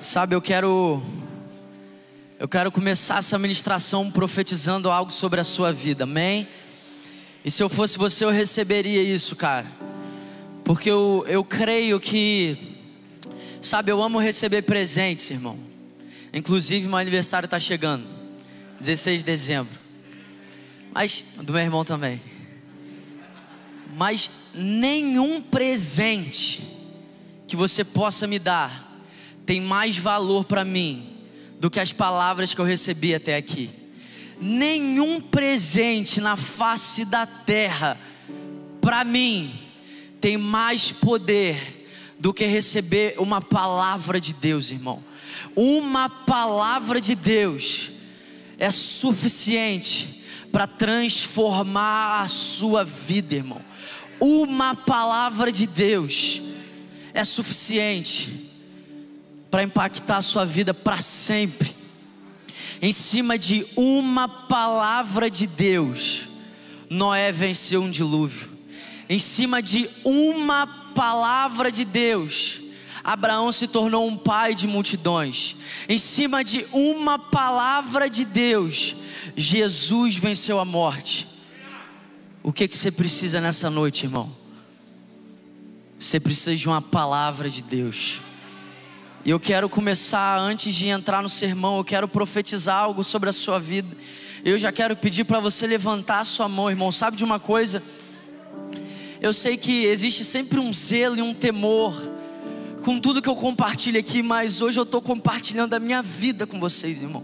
Sabe, eu quero eu quero começar essa ministração profetizando algo sobre a sua vida. Amém? E se eu fosse você, eu receberia isso, cara. Porque eu, eu creio que sabe, eu amo receber presentes, irmão. Inclusive, meu aniversário está chegando. 16 de dezembro. Mas do meu irmão também. Mas nenhum presente que você possa me dar tem mais valor para mim do que as palavras que eu recebi até aqui. Nenhum presente na face da terra, para mim, tem mais poder do que receber uma palavra de Deus, irmão. Uma palavra de Deus é suficiente para transformar a sua vida, irmão. Uma palavra de Deus é suficiente para impactar a sua vida para sempre. Em cima de uma palavra de Deus, Noé venceu um dilúvio. Em cima de uma palavra de Deus, Abraão se tornou um pai de multidões. Em cima de uma palavra de Deus, Jesus venceu a morte. O que que você precisa nessa noite, irmão? Você precisa de uma palavra de Deus. E eu quero começar, antes de entrar no sermão, eu quero profetizar algo sobre a sua vida. Eu já quero pedir para você levantar a sua mão, irmão. Sabe de uma coisa? Eu sei que existe sempre um zelo e um temor com tudo que eu compartilho aqui, mas hoje eu estou compartilhando a minha vida com vocês, irmão.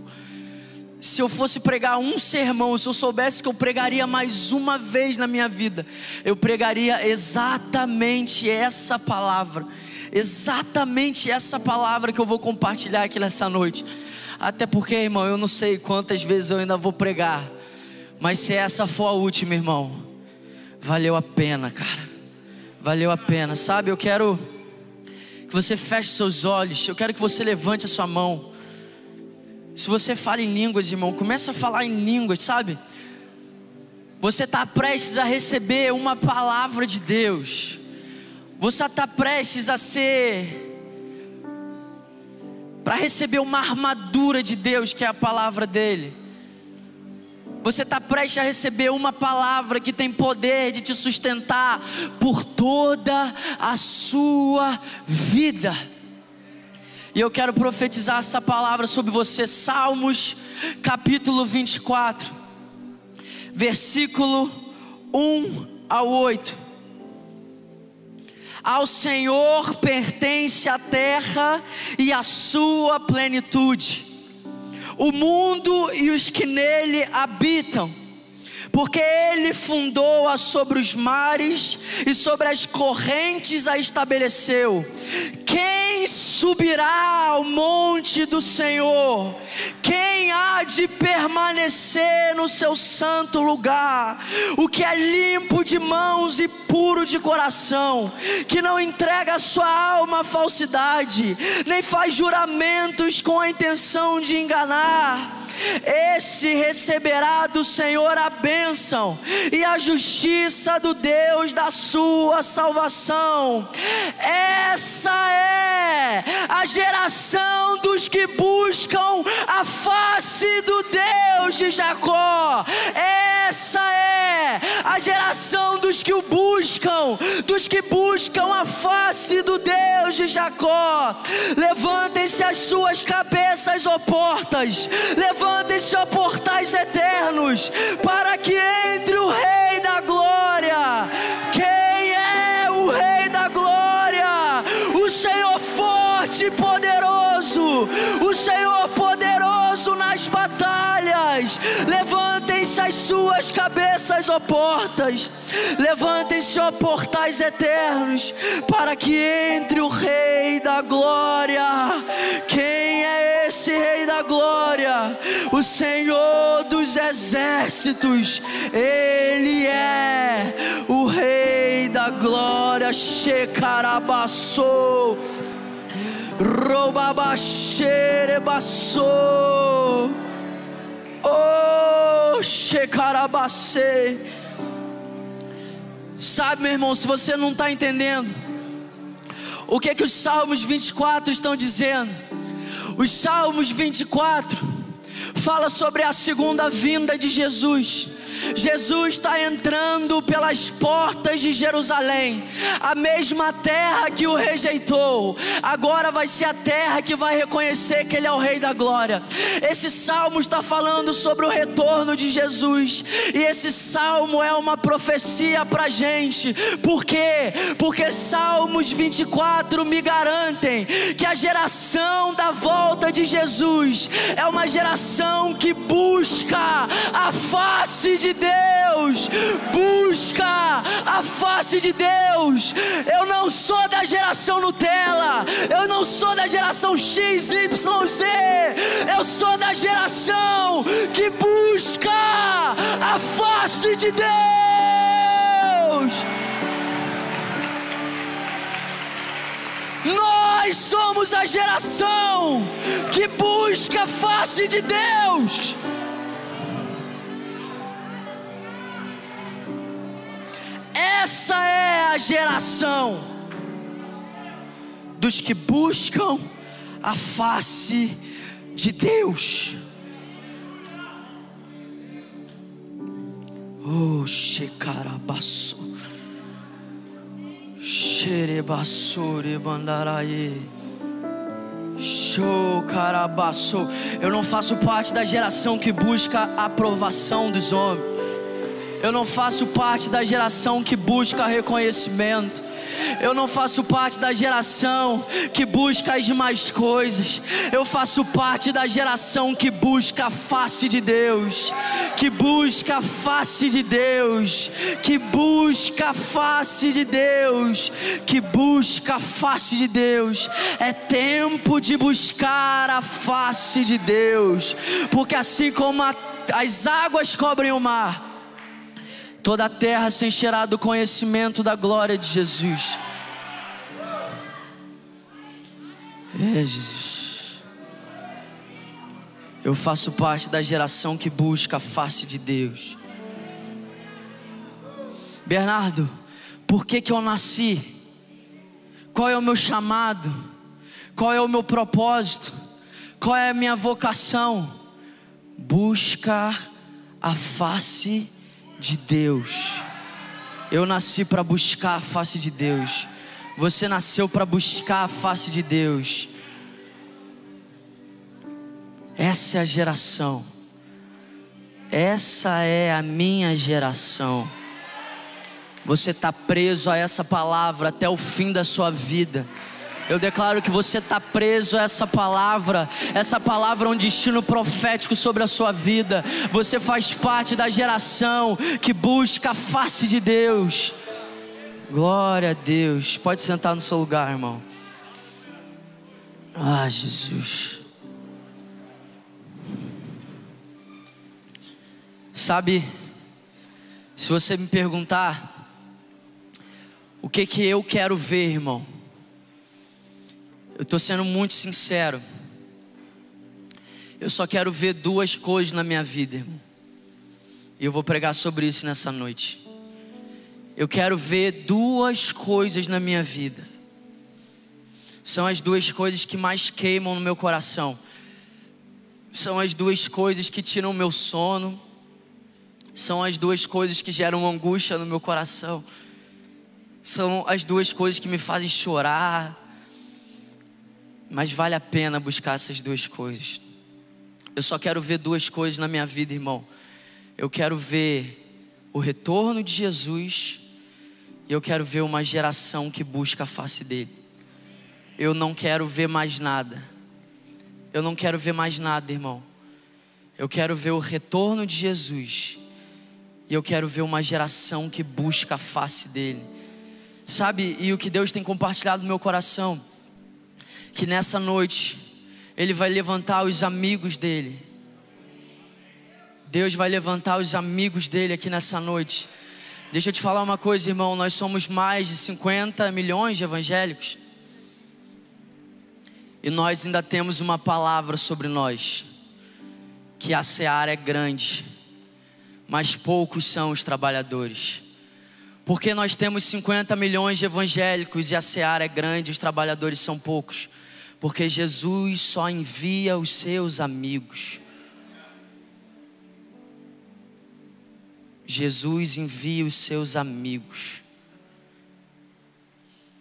Se eu fosse pregar um sermão, se eu soubesse que eu pregaria mais uma vez na minha vida, eu pregaria exatamente essa palavra exatamente essa palavra que eu vou compartilhar aqui nessa noite. Até porque, irmão, eu não sei quantas vezes eu ainda vou pregar, mas se essa for a última, irmão, valeu a pena, cara. Valeu a pena, sabe? Eu quero que você feche seus olhos, eu quero que você levante a sua mão. Se você fala em línguas, irmão, começa a falar em línguas, sabe? Você está prestes a receber uma palavra de Deus. Você está prestes a ser para receber uma armadura de Deus, que é a palavra dele. Você está prestes a receber uma palavra que tem poder de te sustentar por toda a sua vida. E eu quero profetizar essa palavra sobre você, Salmos capítulo 24, versículo 1 ao 8. Ao Senhor pertence a terra e a sua plenitude, o mundo e os que nele habitam porque ele fundou-a sobre os mares e sobre as correntes a estabeleceu. Quem subirá ao monte do Senhor? Quem há de permanecer no seu santo lugar? O que é limpo de mãos e puro de coração, que não entrega a sua alma à falsidade, nem faz juramentos com a intenção de enganar esse receberá do Senhor a bênção e a justiça do Deus da sua salvação. Essa é a geração dos que buscam a face do Deus de Jacó. Essa é a geração dos que o buscam, dos que buscam a face do Deus de Jacó. Levantem-se as suas cabeças, ó portas. Levantem Levantem-se, ó portais eternos, para que entre o Rei cabeças, ó portas. Levantem-se, ó portais eternos, para que entre o Rei da Glória. Quem é esse Rei da Glória? O Senhor dos Exércitos. Ele é o Rei da Glória. Shekarabassou. Robabaxerebassou. Oh, Shekarabase. Sabe, meu irmão, se você não está entendendo, o que é que os Salmos 24 estão dizendo? Os Salmos 24 fala sobre a segunda vinda de Jesus. Jesus está entrando pelas portas de Jerusalém, a mesma terra que o rejeitou, agora vai ser a terra que vai reconhecer que Ele é o Rei da Glória. Esse salmo está falando sobre o retorno de Jesus, e esse salmo é uma profecia para gente, por quê? Porque Salmos 24 me garantem que a geração da volta de Jesus é uma geração que busca a face de de Deus, busca a face de Deus. Eu não sou da geração Nutella, eu não sou da geração XYZ, eu sou da geração que busca a face de Deus. Nós somos a geração que busca a face de Deus. Essa é a geração dos que buscam a face de Deus. Oh, shekarabasso. Xerebassure bandaraie. Show, carabaço. Eu não faço parte da geração que busca a aprovação dos homens. Eu não faço parte da geração que busca reconhecimento. Eu não faço parte da geração que busca as demais coisas. Eu faço parte da geração que busca a face de Deus. Que busca a face de Deus. Que busca a face de Deus. Que busca a face de Deus. É tempo de buscar a face de Deus. Porque assim como a, as águas cobrem o mar toda a terra se encherá do conhecimento da glória de Jesus. É, Jesus. Eu faço parte da geração que busca a face de Deus. Bernardo, por que que eu nasci? Qual é o meu chamado? Qual é o meu propósito? Qual é a minha vocação? Buscar a face de de Deus. Eu nasci para buscar a face de Deus. Você nasceu para buscar a face de Deus. Essa é a geração. Essa é a minha geração. Você está preso a essa palavra até o fim da sua vida. Eu declaro que você está preso a essa palavra. Essa palavra é um destino profético sobre a sua vida. Você faz parte da geração que busca a face de Deus. Glória a Deus. Pode sentar no seu lugar, irmão. Ah, Jesus. Sabe, se você me perguntar o que que eu quero ver, irmão, eu estou sendo muito sincero. Eu só quero ver duas coisas na minha vida, irmão. E eu vou pregar sobre isso nessa noite. Eu quero ver duas coisas na minha vida. São as duas coisas que mais queimam no meu coração. São as duas coisas que tiram o meu sono. São as duas coisas que geram angústia no meu coração. São as duas coisas que me fazem chorar mas vale a pena buscar essas duas coisas. Eu só quero ver duas coisas na minha vida, irmão. Eu quero ver o retorno de Jesus e eu quero ver uma geração que busca a face dele. Eu não quero ver mais nada. Eu não quero ver mais nada, irmão. Eu quero ver o retorno de Jesus. E eu quero ver uma geração que busca a face dele. Sabe, e o que Deus tem compartilhado no meu coração que nessa noite Ele vai levantar os amigos dele. Deus vai levantar os amigos dele aqui nessa noite. Deixa eu te falar uma coisa, irmão. Nós somos mais de 50 milhões de evangélicos. E nós ainda temos uma palavra sobre nós: que a seara é grande, mas poucos são os trabalhadores. Porque nós temos 50 milhões de evangélicos e a seara é grande, os trabalhadores são poucos Porque Jesus só envia os seus amigos. Jesus envia os seus amigos.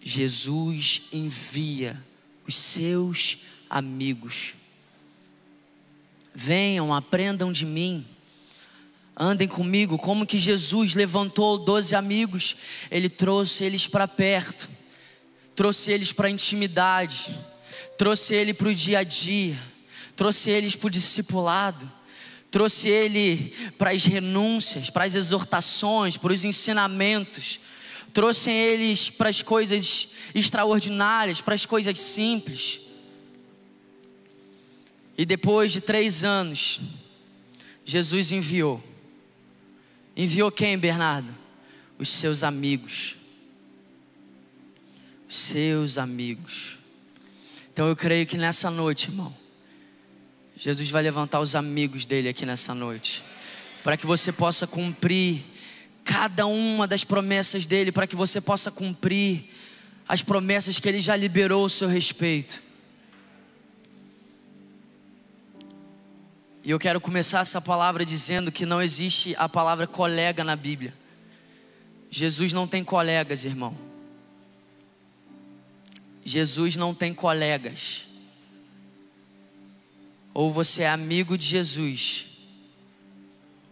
Jesus envia os seus amigos. Venham, aprendam de mim. Andem comigo, como que Jesus levantou doze amigos, ele trouxe eles para perto, trouxe eles para a intimidade, trouxe ele para o dia a dia, trouxe eles para o discipulado, trouxe ele para as renúncias, para as exortações, para os ensinamentos, trouxe eles para as coisas extraordinárias, para as coisas simples. E depois de três anos, Jesus enviou Enviou quem, Bernardo? Os seus amigos. Os seus amigos. Então eu creio que nessa noite, irmão, Jesus vai levantar os amigos dele aqui nessa noite, para que você possa cumprir cada uma das promessas dele, para que você possa cumprir as promessas que ele já liberou ao seu respeito. E eu quero começar essa palavra dizendo que não existe a palavra colega na Bíblia. Jesus não tem colegas, irmão. Jesus não tem colegas. Ou você é amigo de Jesus,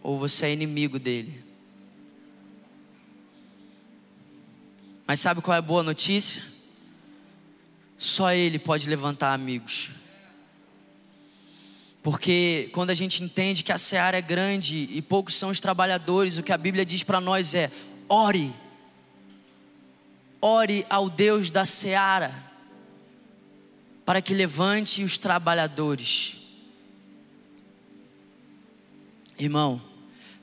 ou você é inimigo dele. Mas sabe qual é a boa notícia? Só ele pode levantar amigos. Porque quando a gente entende que a seara é grande e poucos são os trabalhadores, o que a Bíblia diz para nós é: ore. Ore ao Deus da seara, para que levante os trabalhadores. Irmão,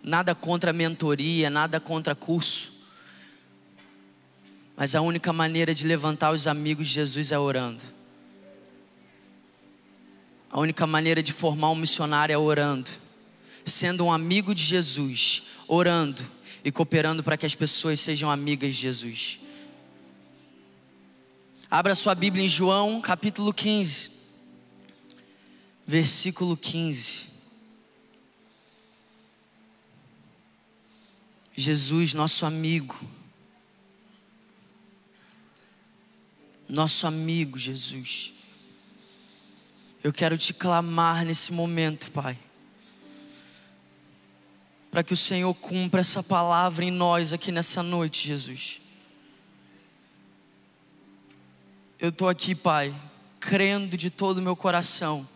nada contra mentoria, nada contra curso, mas a única maneira de levantar os amigos de Jesus é orando. A única maneira de formar um missionário é orando, sendo um amigo de Jesus, orando e cooperando para que as pessoas sejam amigas de Jesus. Abra sua Bíblia em João, capítulo 15, versículo 15. Jesus, nosso amigo, nosso amigo Jesus. Eu quero te clamar nesse momento, Pai, para que o Senhor cumpra essa palavra em nós aqui nessa noite, Jesus. Eu estou aqui, Pai, crendo de todo o meu coração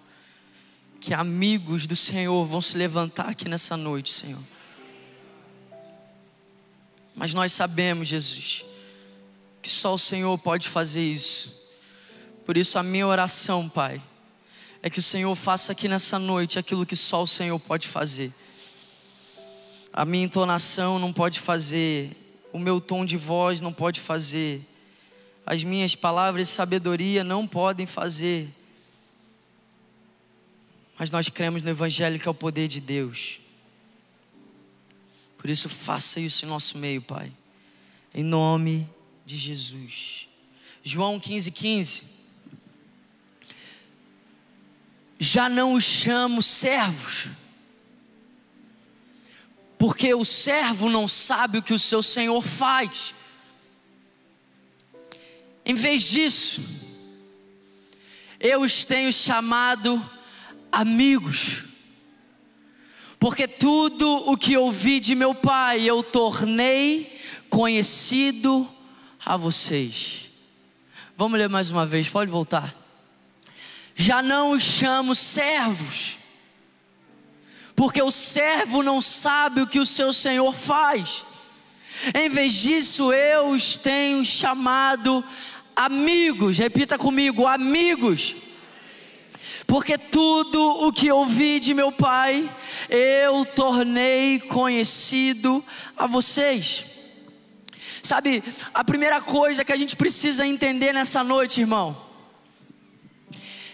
que amigos do Senhor vão se levantar aqui nessa noite, Senhor. Mas nós sabemos, Jesus, que só o Senhor pode fazer isso. Por isso, a minha oração, Pai, é que o Senhor faça aqui nessa noite aquilo que só o Senhor pode fazer. A minha entonação não pode fazer, o meu tom de voz não pode fazer, as minhas palavras de sabedoria não podem fazer. Mas nós cremos no Evangelho que é o poder de Deus. Por isso, faça isso em nosso meio, Pai. Em nome de Jesus. João 15, 15 já não os chamo servos, porque o servo não sabe o que o seu senhor faz. Em vez disso, eu os tenho chamado amigos, porque tudo o que ouvi de meu pai eu tornei conhecido a vocês. Vamos ler mais uma vez, pode voltar já não os chamo servos, porque o servo não sabe o que o seu senhor faz. Em vez disso, eu os tenho chamado amigos. Repita comigo, amigos. Porque tudo o que ouvi de meu pai, eu tornei conhecido a vocês. Sabe, a primeira coisa que a gente precisa entender nessa noite, irmão,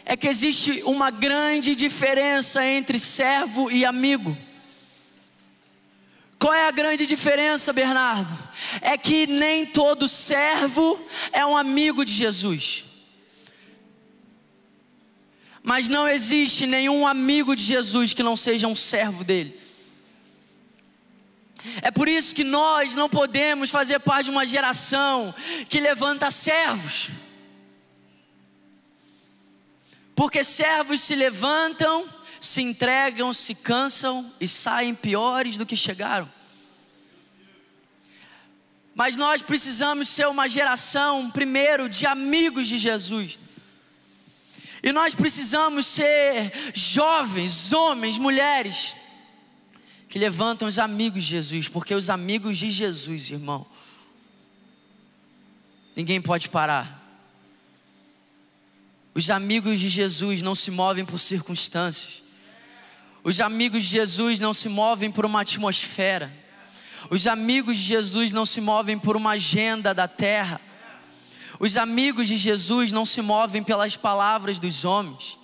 é que existe uma grande diferença entre servo e amigo. Qual é a grande diferença, Bernardo? É que nem todo servo é um amigo de Jesus. Mas não existe nenhum amigo de Jesus que não seja um servo dele. É por isso que nós não podemos fazer parte de uma geração que levanta servos. Porque servos se levantam, se entregam, se cansam e saem piores do que chegaram. Mas nós precisamos ser uma geração, primeiro, de amigos de Jesus. E nós precisamos ser jovens, homens, mulheres, que levantam os amigos de Jesus, porque os amigos de Jesus, irmão, ninguém pode parar. Os amigos de Jesus não se movem por circunstâncias. Os amigos de Jesus não se movem por uma atmosfera. Os amigos de Jesus não se movem por uma agenda da terra. Os amigos de Jesus não se movem pelas palavras dos homens.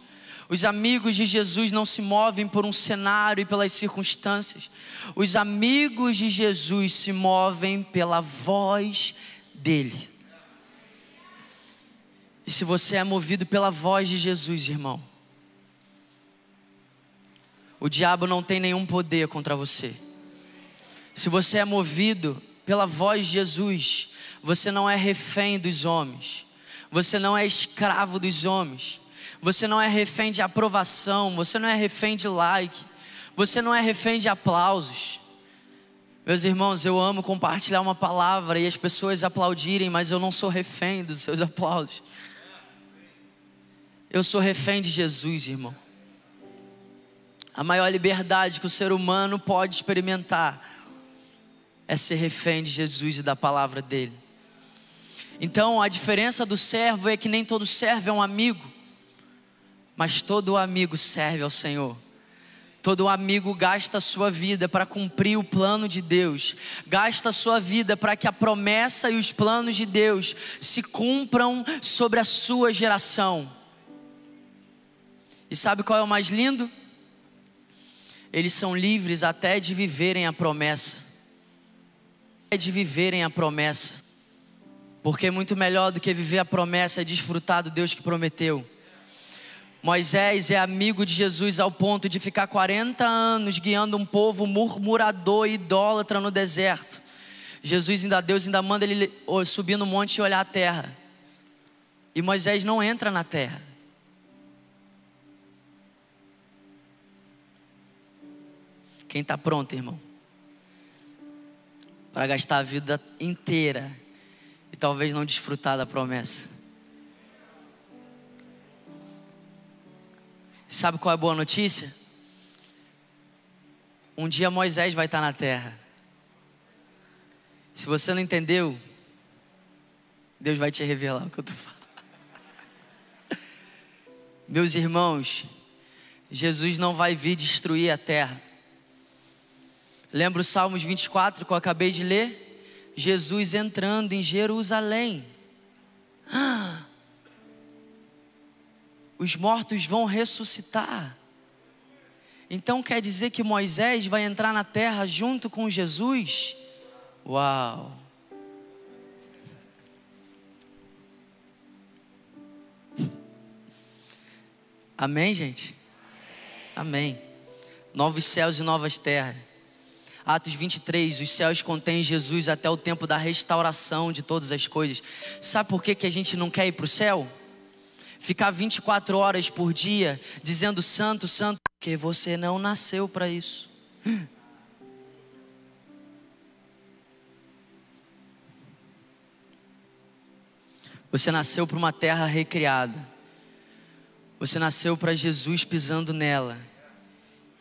Os amigos de Jesus não se movem por um cenário e pelas circunstâncias. Os amigos de Jesus se movem pela voz dele. E se você é movido pela voz de Jesus, irmão, o diabo não tem nenhum poder contra você. Se você é movido pela voz de Jesus, você não é refém dos homens. Você não é escravo dos homens. Você não é refém de aprovação. Você não é refém de like. Você não é refém de aplausos. Meus irmãos, eu amo compartilhar uma palavra e as pessoas aplaudirem, mas eu não sou refém dos seus aplausos. Eu sou refém de Jesus, irmão. A maior liberdade que o ser humano pode experimentar é ser refém de Jesus e da palavra dele. Então a diferença do servo é que nem todo servo é um amigo, mas todo amigo serve ao Senhor. Todo amigo gasta a sua vida para cumprir o plano de Deus, gasta a sua vida para que a promessa e os planos de Deus se cumpram sobre a sua geração. E sabe qual é o mais lindo? Eles são livres até de viverem a promessa. É de viverem a promessa. Porque muito melhor do que viver a promessa é desfrutar do Deus que prometeu. Moisés é amigo de Jesus ao ponto de ficar 40 anos guiando um povo murmurador e idólatra no deserto. Jesus ainda Deus ainda manda ele subir no monte e olhar a terra. E Moisés não entra na terra. Quem está pronto, irmão? Para gastar a vida inteira e talvez não desfrutar da promessa. Sabe qual é a boa notícia? Um dia Moisés vai estar na terra. Se você não entendeu, Deus vai te revelar o que eu estou falando. Meus irmãos, Jesus não vai vir destruir a terra. Lembra o Salmos 24 que eu acabei de ler? Jesus entrando em Jerusalém. Ah, os mortos vão ressuscitar. Então quer dizer que Moisés vai entrar na terra junto com Jesus? Uau! Amém, gente? Amém. Novos céus e novas terras. Atos 23, os céus contêm Jesus até o tempo da restauração de todas as coisas. Sabe por que, que a gente não quer ir para o céu? Ficar 24 horas por dia dizendo santo, santo, porque você não nasceu para isso. Você nasceu para uma terra recriada. Você nasceu para Jesus pisando nela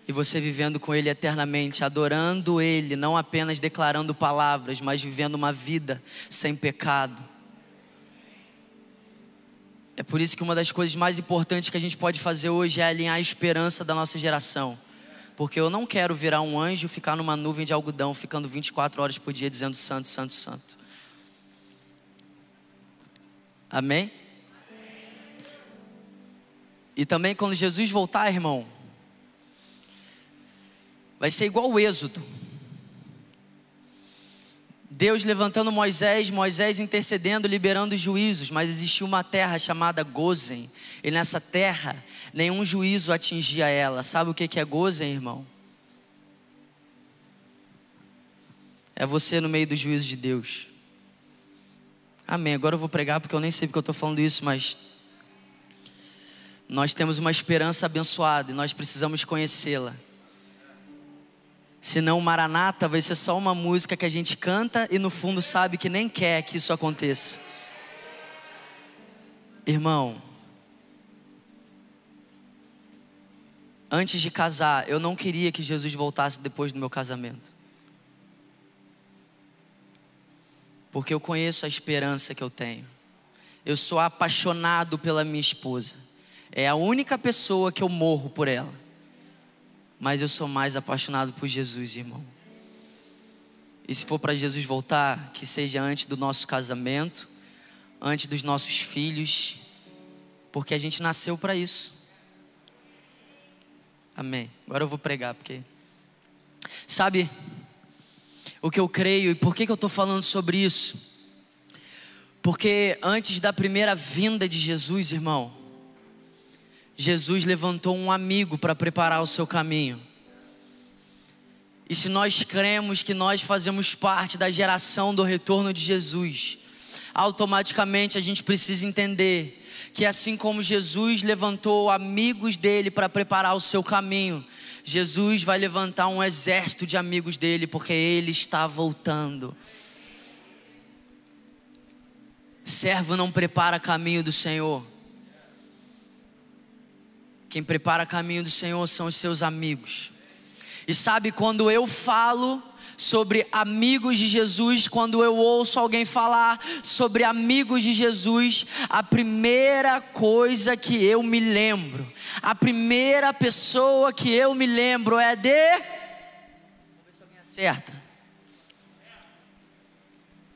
e você vivendo com Ele eternamente, adorando Ele, não apenas declarando palavras, mas vivendo uma vida sem pecado. É por isso que uma das coisas mais importantes que a gente pode fazer hoje é alinhar a esperança da nossa geração. Porque eu não quero virar um anjo ficar numa nuvem de algodão, ficando 24 horas por dia dizendo santo, santo, santo. Amém? E também quando Jesus voltar, irmão, Vai ser igual o Êxodo. Deus levantando Moisés, Moisés intercedendo, liberando juízos, mas existia uma terra chamada Gozen, e nessa terra nenhum juízo atingia ela. Sabe o que é Gozen, irmão? É você no meio do juízo de Deus. Amém. Agora eu vou pregar porque eu nem sei porque eu estou falando isso, mas nós temos uma esperança abençoada e nós precisamos conhecê-la. Senão, Maranata vai ser só uma música que a gente canta e no fundo sabe que nem quer que isso aconteça. Irmão, antes de casar, eu não queria que Jesus voltasse depois do meu casamento. Porque eu conheço a esperança que eu tenho. Eu sou apaixonado pela minha esposa. É a única pessoa que eu morro por ela. Mas eu sou mais apaixonado por Jesus, irmão. E se for para Jesus voltar, que seja antes do nosso casamento, antes dos nossos filhos, porque a gente nasceu para isso. Amém. Agora eu vou pregar, porque. Sabe o que eu creio e por que, que eu estou falando sobre isso? Porque antes da primeira vinda de Jesus, irmão, Jesus levantou um amigo para preparar o seu caminho. E se nós cremos que nós fazemos parte da geração do retorno de Jesus, automaticamente a gente precisa entender que assim como Jesus levantou amigos dele para preparar o seu caminho, Jesus vai levantar um exército de amigos dele, porque ele está voltando. Servo não prepara caminho do Senhor quem prepara caminho do Senhor são os seus amigos. E sabe quando eu falo sobre amigos de Jesus, quando eu ouço alguém falar sobre amigos de Jesus, a primeira coisa que eu me lembro, a primeira pessoa que eu me lembro é de. Vamos ver se alguém acerta.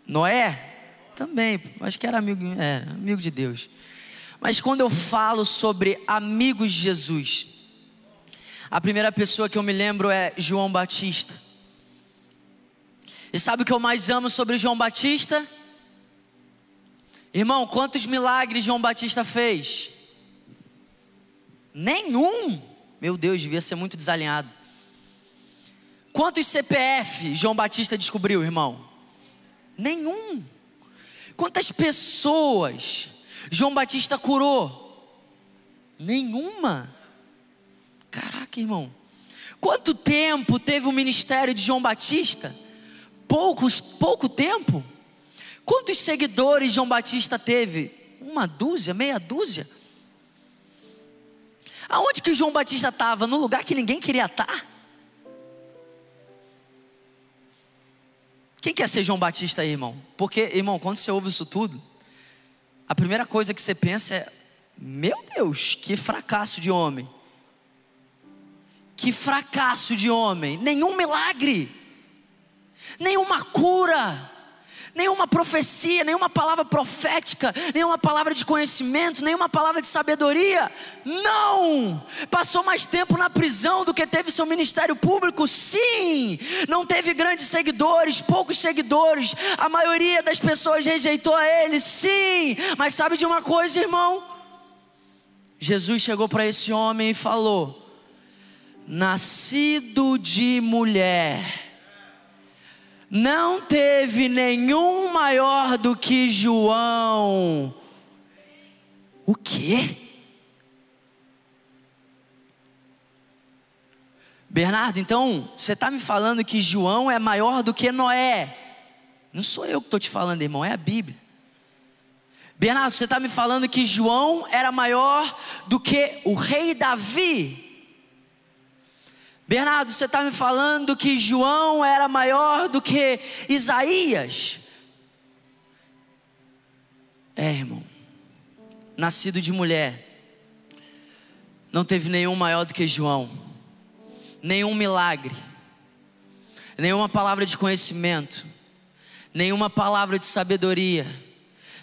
Noé? Também, acho que era amigo, era amigo de Deus. Mas quando eu falo sobre amigos de Jesus, a primeira pessoa que eu me lembro é João Batista. E sabe o que eu mais amo sobre João Batista? Irmão, quantos milagres João Batista fez? Nenhum. Meu Deus, devia ser muito desalinhado. Quantos CPF João Batista descobriu, irmão? Nenhum. Quantas pessoas João Batista curou? Nenhuma. Caraca, irmão. Quanto tempo teve o ministério de João Batista? Poucos, pouco tempo. Quantos seguidores João Batista teve? Uma dúzia, meia dúzia. Aonde que João Batista estava? No lugar que ninguém queria estar? Quem quer ser João Batista aí, irmão? Porque, irmão, quando você ouve isso tudo, a primeira coisa que você pensa é: meu Deus, que fracasso de homem. Que fracasso de homem. Nenhum milagre, nenhuma cura nenhuma profecia, nenhuma palavra profética, nenhuma palavra de conhecimento, nenhuma palavra de sabedoria. Não! Passou mais tempo na prisão do que teve seu ministério público? Sim! Não teve grandes seguidores, poucos seguidores. A maioria das pessoas rejeitou a ele? Sim! Mas sabe de uma coisa, irmão? Jesus chegou para esse homem e falou: Nascido de mulher não teve nenhum maior do que João. O quê? Bernardo, então você está me falando que João é maior do que Noé? Não sou eu que estou te falando, irmão, é a Bíblia. Bernardo, você está me falando que João era maior do que o rei Davi? Bernardo, você está me falando que João era maior do que Isaías? É, irmão. Nascido de mulher. Não teve nenhum maior do que João. Nenhum milagre. Nenhuma palavra de conhecimento. Nenhuma palavra de sabedoria.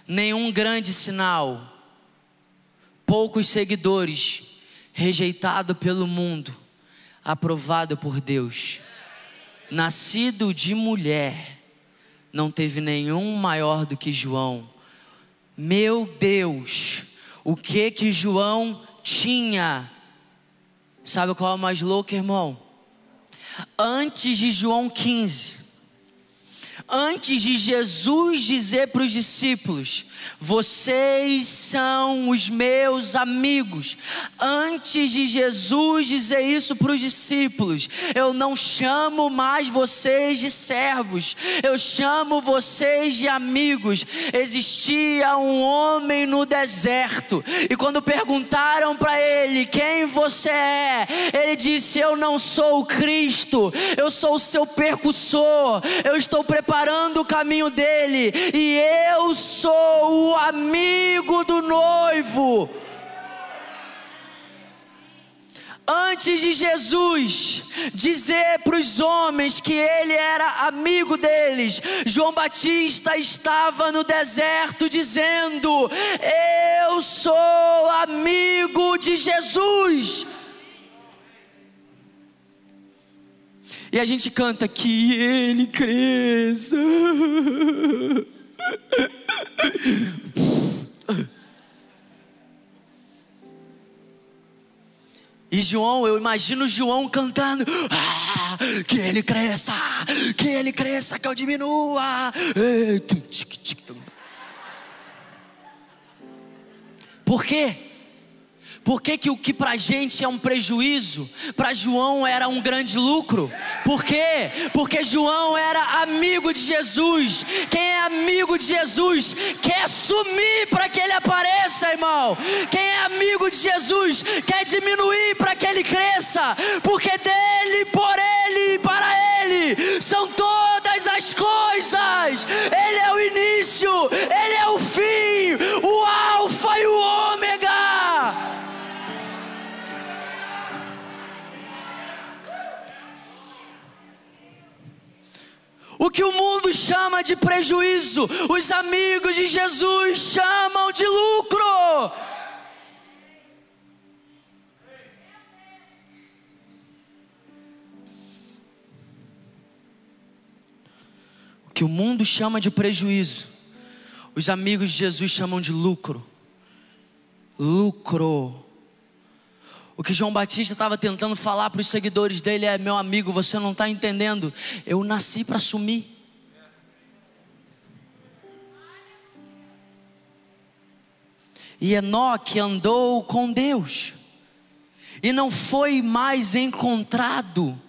Nenhum grande sinal. Poucos seguidores. Rejeitado pelo mundo aprovado por Deus, nascido de mulher, não teve nenhum maior do que João. Meu Deus, o que que João tinha? Sabe qual é o mais louco, irmão? Antes de João 15, antes de Jesus dizer para os discípulos: Vocês são os meus amigos. Antes de Jesus dizer isso para os discípulos: Eu não chamo mais vocês de servos, eu chamo vocês de amigos. Existia um homem no deserto, e quando perguntaram para ele: Quem você é? Ele disse: Eu não sou o Cristo, eu sou o seu percussor, eu estou preparando preparando o caminho dele, e eu sou o amigo do noivo. Antes de Jesus dizer para os homens que ele era amigo deles, João Batista estava no deserto dizendo: Eu sou amigo de Jesus. E a gente canta que ele cresça. E João, eu imagino João cantando: ah, que ele cresça, que ele cresça, que eu diminua. Por quê? Por que, que o que para gente é um prejuízo, para João era um grande lucro? Por quê? Porque João era amigo de Jesus. Quem é amigo de Jesus quer sumir para que ele apareça, irmão. Quem é amigo de Jesus quer diminuir para que ele cresça, porque dele, por ele e para ele são O que o mundo chama de prejuízo, os amigos de Jesus chamam de lucro. O que o mundo chama de prejuízo, os amigos de Jesus chamam de lucro. Lucro. O que João Batista estava tentando falar para os seguidores dele é: meu amigo, você não está entendendo. Eu nasci para sumir. E Enoque andou com Deus, e não foi mais encontrado.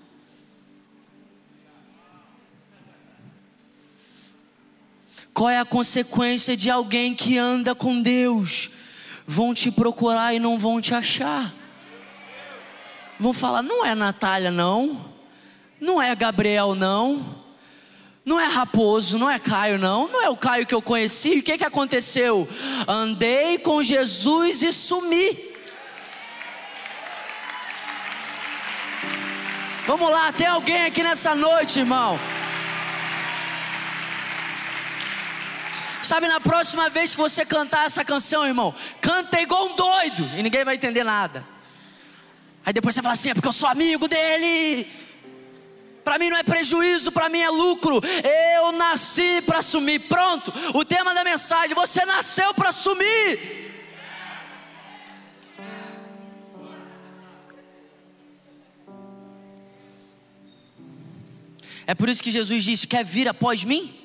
Qual é a consequência de alguém que anda com Deus? Vão te procurar e não vão te achar vão falar: não é Natália, não, não é Gabriel, não, não é Raposo, não é Caio, não, não é o Caio que eu conheci. O que, que aconteceu? Andei com Jesus e sumi. Vamos lá, tem alguém aqui nessa noite, irmão? Sabe, na próxima vez que você cantar essa canção, irmão, canta igual um doido e ninguém vai entender nada. Aí depois você fala assim: é porque eu sou amigo dele. Para mim não é prejuízo, para mim é lucro. Eu nasci para sumir. Pronto, o tema da mensagem: você nasceu para sumir. É por isso que Jesus disse: Quer vir após mim?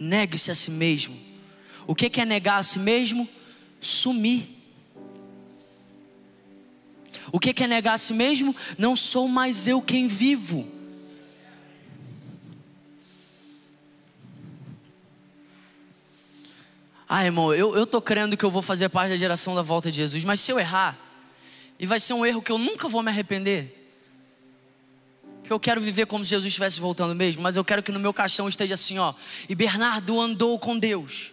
Negue-se a si mesmo. O que é negar a si mesmo? Sumir. O que é negar a si mesmo? Não sou mais eu quem vivo. Ah, irmão, eu estou crendo que eu vou fazer parte da geração da volta de Jesus, mas se eu errar, e vai ser um erro que eu nunca vou me arrepender, que eu quero viver como se Jesus estivesse voltando mesmo, mas eu quero que no meu caixão esteja assim, ó. E Bernardo andou com Deus,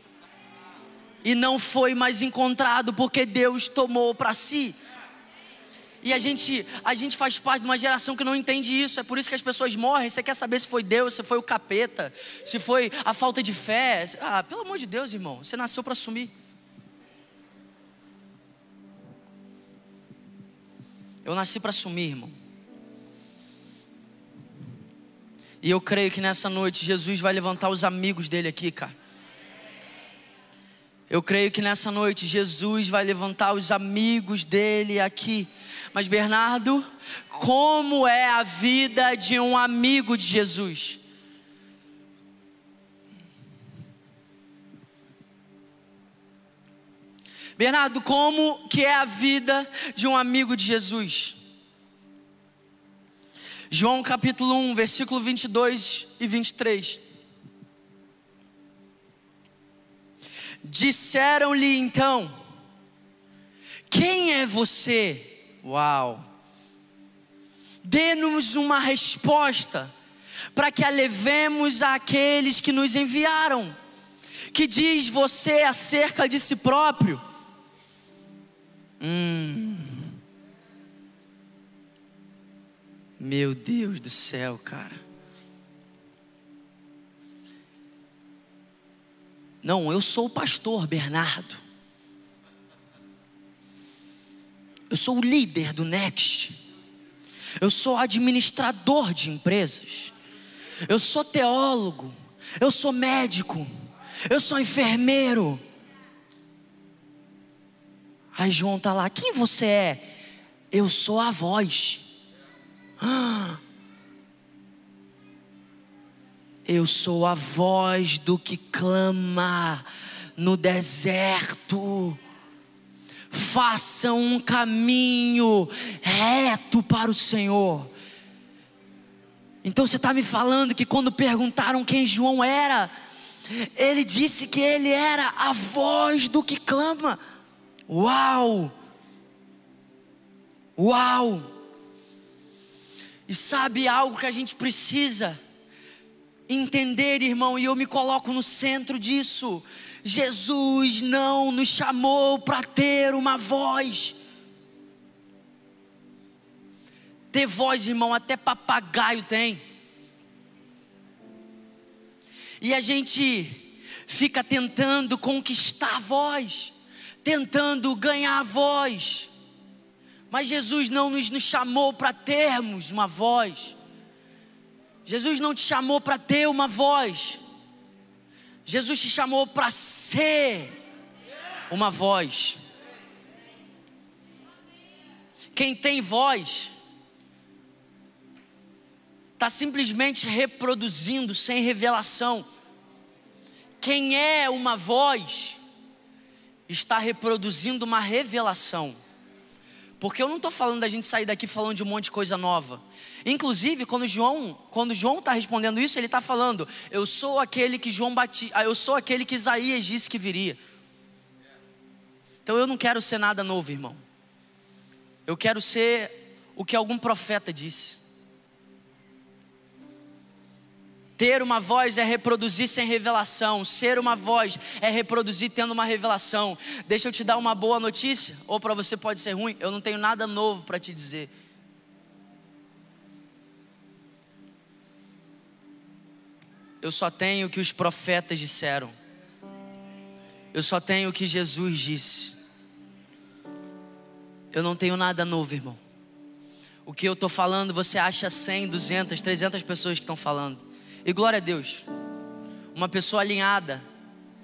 e não foi mais encontrado, porque Deus tomou para si. E a gente, a gente faz parte de uma geração que não entende isso. É por isso que as pessoas morrem. Você quer saber se foi Deus, se foi o capeta, se foi a falta de fé. Ah, pelo amor de Deus, irmão. Você nasceu para sumir. Eu nasci para sumir, irmão. E eu creio que nessa noite Jesus vai levantar os amigos dele aqui, cara. Eu creio que nessa noite Jesus vai levantar os amigos dele aqui. Mas Bernardo, como é a vida de um amigo de Jesus? Bernardo, como que é a vida de um amigo de Jesus? João capítulo 1, versículo 22 e 23. Disseram-lhe então: Quem é você? Uau! Dê-nos uma resposta para que a levemos àqueles que nos enviaram. Que diz você acerca de si próprio? Hum. Meu Deus do céu, cara. Não, eu sou o pastor Bernardo. Eu sou o líder do Next. Eu sou administrador de empresas. Eu sou teólogo. Eu sou médico. Eu sou enfermeiro. Aí João está lá. Quem você é? Eu sou a voz. Eu sou a voz do que clama no deserto. Façam um caminho reto para o Senhor. Então você está me falando que quando perguntaram quem João era, ele disse que ele era a voz do que clama. Uau! Uau! E sabe algo que a gente precisa entender, irmão, e eu me coloco no centro disso. Jesus não nos chamou para ter uma voz. Ter voz, irmão, até papagaio tem. E a gente fica tentando conquistar a voz, tentando ganhar a voz. Mas Jesus não nos, nos chamou para termos uma voz. Jesus não te chamou para ter uma voz. Jesus te chamou para ser uma voz. Quem tem voz está simplesmente reproduzindo sem revelação. Quem é uma voz está reproduzindo uma revelação. Porque eu não estou falando da gente sair daqui falando de um monte de coisa nova. Inclusive, quando João, quando João está respondendo isso, ele está falando: Eu sou aquele que João bati, ah, eu sou aquele que Isaías disse que viria. Então eu não quero ser nada novo, irmão. Eu quero ser o que algum profeta disse. Ter uma voz é reproduzir sem revelação. Ser uma voz é reproduzir tendo uma revelação. Deixa eu te dar uma boa notícia, ou para você pode ser ruim. Eu não tenho nada novo para te dizer. Eu só tenho o que os profetas disseram. Eu só tenho o que Jesus disse. Eu não tenho nada novo, irmão. O que eu estou falando, você acha 100, 200, 300 pessoas que estão falando. E glória a Deus, uma pessoa alinhada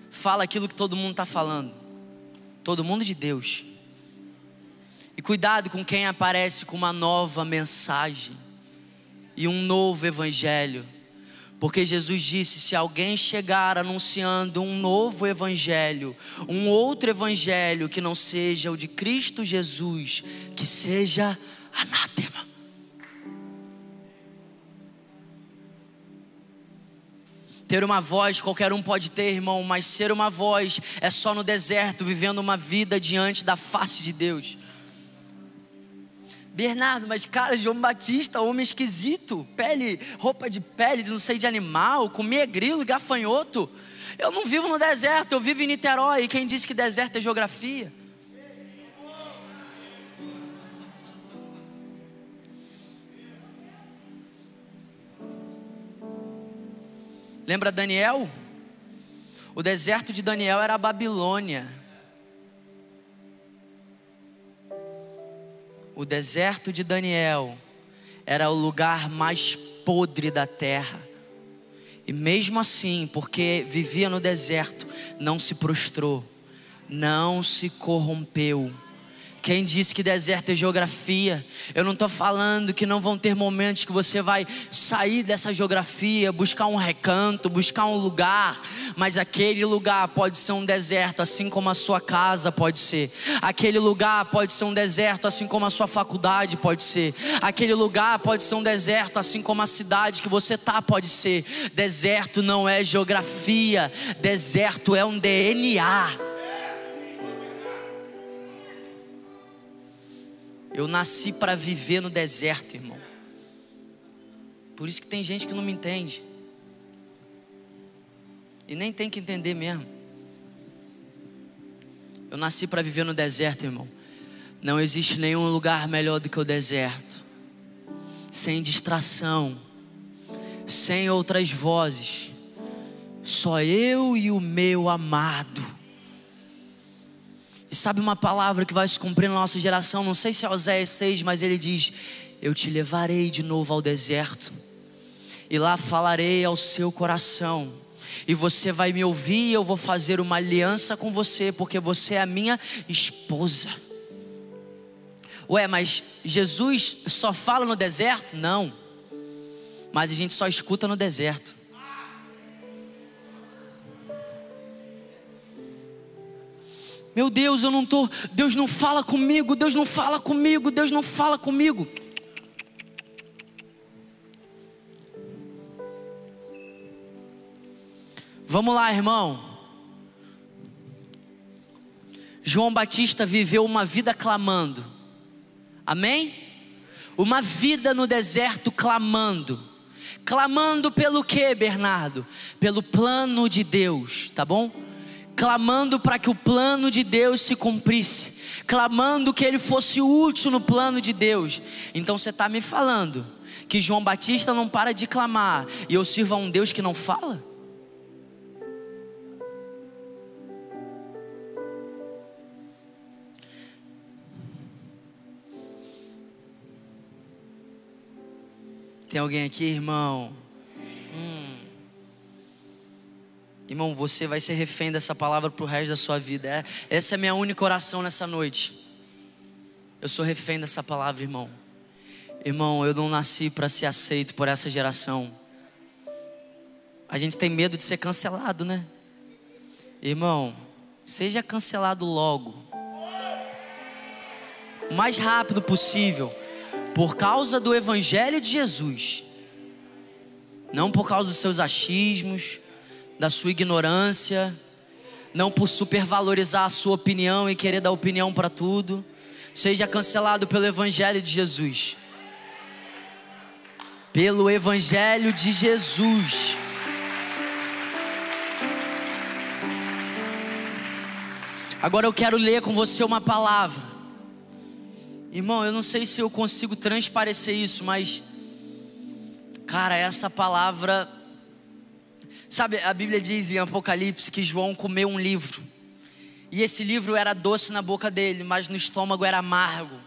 fala aquilo que todo mundo está falando, todo mundo de Deus. E cuidado com quem aparece com uma nova mensagem e um novo evangelho. Porque Jesus disse: se alguém chegar anunciando um novo evangelho, um outro evangelho que não seja o de Cristo Jesus, que seja anátema. Ter uma voz qualquer um pode ter, irmão, mas ser uma voz é só no deserto, vivendo uma vida diante da face de Deus. Bernardo, mas cara, João Batista, homem esquisito, pele, roupa de pele, não sei de animal, comia grilo, gafanhoto. Eu não vivo no deserto, eu vivo em Niterói. E quem disse que deserto é geografia? Lembra Daniel? O deserto de Daniel era a Babilônia. O deserto de Daniel era o lugar mais podre da terra. E mesmo assim, porque vivia no deserto, não se prostrou, não se corrompeu quem disse que deserto é geografia? Eu não estou falando que não vão ter momentos que você vai sair dessa geografia, buscar um recanto, buscar um lugar, mas aquele lugar pode ser um deserto, assim como a sua casa pode ser. Aquele lugar pode ser um deserto, assim como a sua faculdade pode ser. Aquele lugar pode ser um deserto, assim como a cidade que você tá pode ser. Deserto não é geografia, deserto é um DNA. Eu nasci para viver no deserto, irmão. Por isso que tem gente que não me entende. E nem tem que entender mesmo. Eu nasci para viver no deserto, irmão. Não existe nenhum lugar melhor do que o deserto. Sem distração, sem outras vozes. Só eu e o meu amado. E sabe uma palavra que vai se cumprir na nossa geração? Não sei se é Oséias 6, mas ele diz: Eu te levarei de novo ao deserto, e lá falarei ao seu coração, e você vai me ouvir, e eu vou fazer uma aliança com você, porque você é a minha esposa. Ué, mas Jesus só fala no deserto? Não, mas a gente só escuta no deserto. Meu Deus, eu não tô, Deus não fala comigo, Deus não fala comigo, Deus não fala comigo. Vamos lá, irmão. João Batista viveu uma vida clamando. Amém? Uma vida no deserto clamando. Clamando pelo que, Bernardo? Pelo plano de Deus, tá bom? Clamando para que o plano de Deus se cumprisse, clamando que ele fosse útil no plano de Deus. Então você está me falando que João Batista não para de clamar e eu sirvo a um Deus que não fala? Tem alguém aqui, irmão? Irmão, você vai ser refém dessa palavra para o resto da sua vida. É, essa é a minha única oração nessa noite. Eu sou refém dessa palavra, irmão. Irmão, eu não nasci para ser aceito por essa geração. A gente tem medo de ser cancelado, né? Irmão, seja cancelado logo. O mais rápido possível. Por causa do Evangelho de Jesus. Não por causa dos seus achismos da sua ignorância, não por supervalorizar a sua opinião e querer dar opinião para tudo. Seja cancelado pelo Evangelho de Jesus. Pelo Evangelho de Jesus. Agora eu quero ler com você uma palavra. Irmão, eu não sei se eu consigo transparecer isso, mas, cara, essa palavra Sabe, a Bíblia diz em Apocalipse que João comeu um livro. E esse livro era doce na boca dele, mas no estômago era amargo.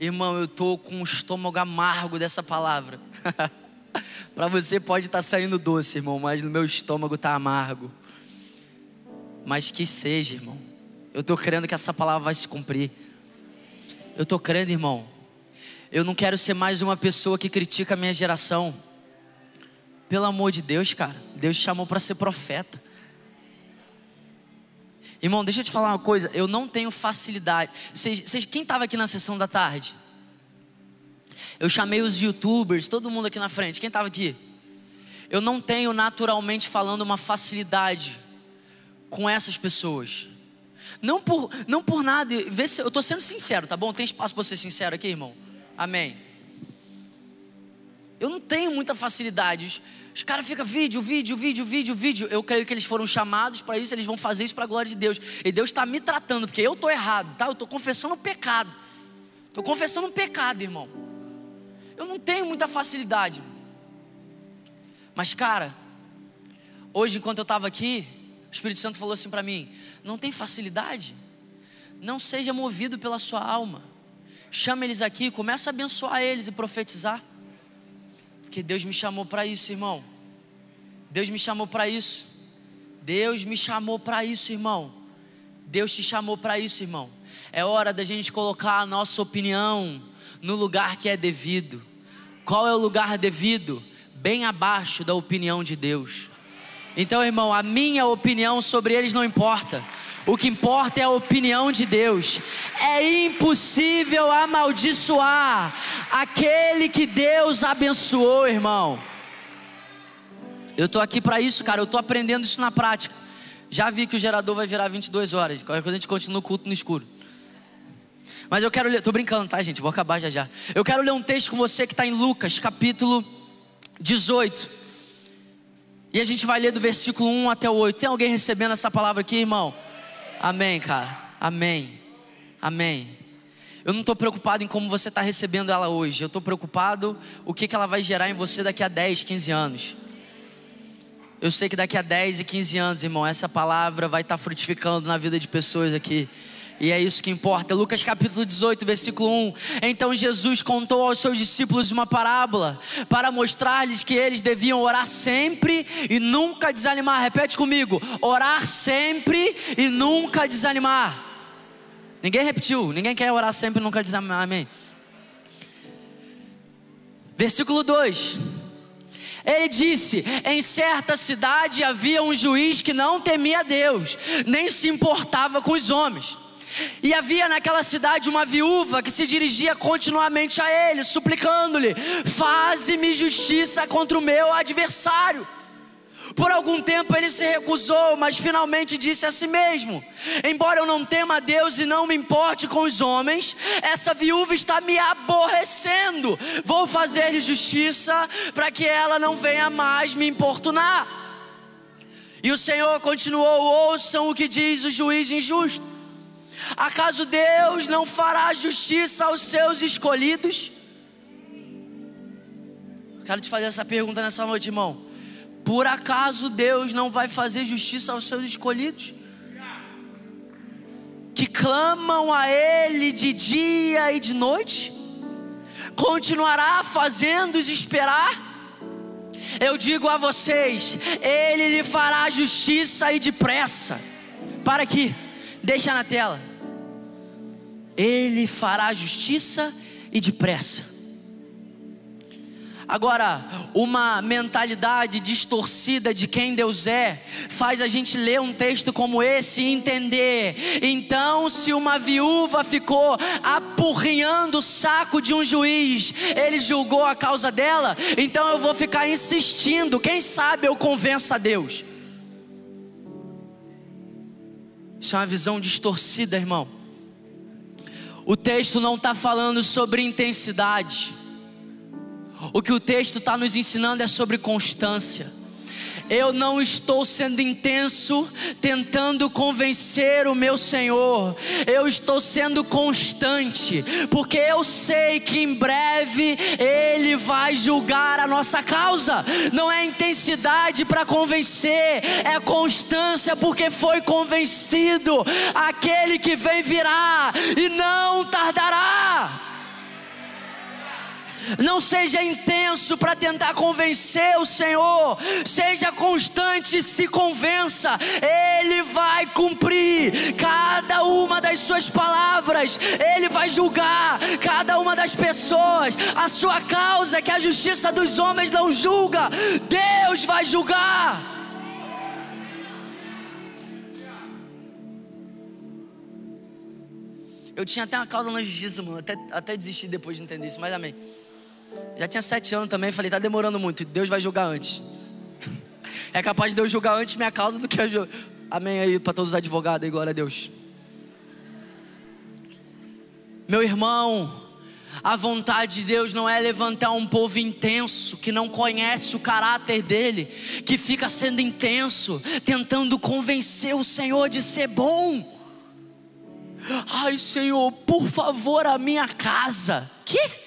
Irmão, eu tô com o estômago amargo dessa palavra. Para você pode estar tá saindo doce, irmão, mas no meu estômago tá amargo. Mas que seja, irmão. Eu tô crendo que essa palavra vai se cumprir. Eu tô crendo, irmão. Eu não quero ser mais uma pessoa que critica a minha geração. Pelo amor de Deus, cara. Deus te chamou para ser profeta. Irmão, deixa eu te falar uma coisa. Eu não tenho facilidade. Quem estava aqui na sessão da tarde? Eu chamei os youtubers, todo mundo aqui na frente. Quem estava aqui? Eu não tenho naturalmente falando uma facilidade com essas pessoas. Não por, não por nada. Vê se, eu estou sendo sincero, tá bom? Tem espaço para ser sincero aqui, irmão? Amém. Eu não tenho muita facilidade. Os caras ficam vídeo, vídeo, vídeo, vídeo, vídeo. Eu creio que eles foram chamados para isso, eles vão fazer isso para a glória de Deus. E Deus está me tratando, porque eu estou errado, tá? Eu estou confessando um pecado. Estou confessando um pecado, irmão. Eu não tenho muita facilidade. Mas, cara, hoje, enquanto eu estava aqui, o Espírito Santo falou assim para mim: não tem facilidade? Não seja movido pela sua alma. Chama eles aqui, começa a abençoar eles e profetizar. Porque Deus me chamou para isso, irmão. Deus me chamou para isso. Deus me chamou para isso, irmão. Deus te chamou para isso, irmão. É hora da gente colocar a nossa opinião no lugar que é devido. Qual é o lugar devido? Bem abaixo da opinião de Deus. Então, irmão, a minha opinião sobre eles não importa. O que importa é a opinião de Deus. É impossível amaldiçoar aquele que Deus abençoou, irmão. Eu tô aqui para isso, cara. Eu tô aprendendo isso na prática. Já vi que o gerador vai virar 22 horas. Qualquer coisa a gente continua o culto no escuro. Mas eu quero ler, tô brincando, tá, gente? Vou acabar já já. Eu quero ler um texto com você que está em Lucas, capítulo 18. E a gente vai ler do versículo 1 até o 8. Tem alguém recebendo essa palavra aqui, irmão? Amém, cara. Amém. Amém. Eu não estou preocupado em como você está recebendo ela hoje. Eu estou preocupado o que, que ela vai gerar em você daqui a 10, 15 anos. Eu sei que daqui a 10 e 15 anos, irmão, essa palavra vai estar tá frutificando na vida de pessoas aqui. E é isso que importa. Lucas capítulo 18, versículo 1. Então Jesus contou aos seus discípulos uma parábola para mostrar-lhes que eles deviam orar sempre e nunca desanimar. Repete comigo: orar sempre e nunca desanimar. Ninguém repetiu, ninguém quer orar sempre e nunca desanimar. Amém. Versículo 2. Ele disse: Em certa cidade havia um juiz que não temia Deus, nem se importava com os homens. E havia naquela cidade uma viúva que se dirigia continuamente a ele, suplicando-lhe: Faze-me justiça contra o meu adversário. Por algum tempo ele se recusou, mas finalmente disse a si mesmo: Embora eu não tema a Deus e não me importe com os homens, essa viúva está me aborrecendo. Vou fazer-lhe justiça para que ela não venha mais me importunar. E o Senhor continuou: Ouçam o que diz o juiz injusto. Acaso Deus não fará justiça aos seus escolhidos? Quero te fazer essa pergunta nessa noite, irmão. Por acaso Deus não vai fazer justiça aos seus escolhidos? Que clamam a Ele de dia e de noite? Continuará fazendo-os esperar? Eu digo a vocês: Ele lhe fará justiça e depressa. Para aqui, deixa na tela. Ele fará justiça e depressa. Agora, uma mentalidade distorcida de quem Deus é, faz a gente ler um texto como esse e entender. Então, se uma viúva ficou apurrinhando o saco de um juiz, ele julgou a causa dela, então eu vou ficar insistindo. Quem sabe eu convenço a Deus. Isso é uma visão distorcida, irmão. O texto não está falando sobre intensidade. O que o texto está nos ensinando é sobre constância. Eu não estou sendo intenso tentando convencer o meu Senhor, eu estou sendo constante, porque eu sei que em breve Ele vai julgar a nossa causa. Não é intensidade para convencer, é constância, porque foi convencido. Aquele que vem virá e não tardará. Não seja intenso para tentar convencer o Senhor, seja constante e se convença, Ele vai cumprir cada uma das suas palavras, Ele vai julgar cada uma das pessoas. A sua causa que a justiça dos homens não julga, Deus vai julgar. Eu tinha até uma causa na justiça, mano. Até, até desisti depois de entender isso, mas amém. Já tinha sete anos também, falei, tá demorando muito, Deus vai julgar antes. É capaz de Deus julgar antes minha causa do que eu. Amém aí para todos os advogados aí, glória a Deus. Meu irmão, a vontade de Deus não é levantar um povo intenso, que não conhece o caráter dele, que fica sendo intenso, tentando convencer o Senhor de ser bom. Ai, Senhor, por favor, a minha casa. Que?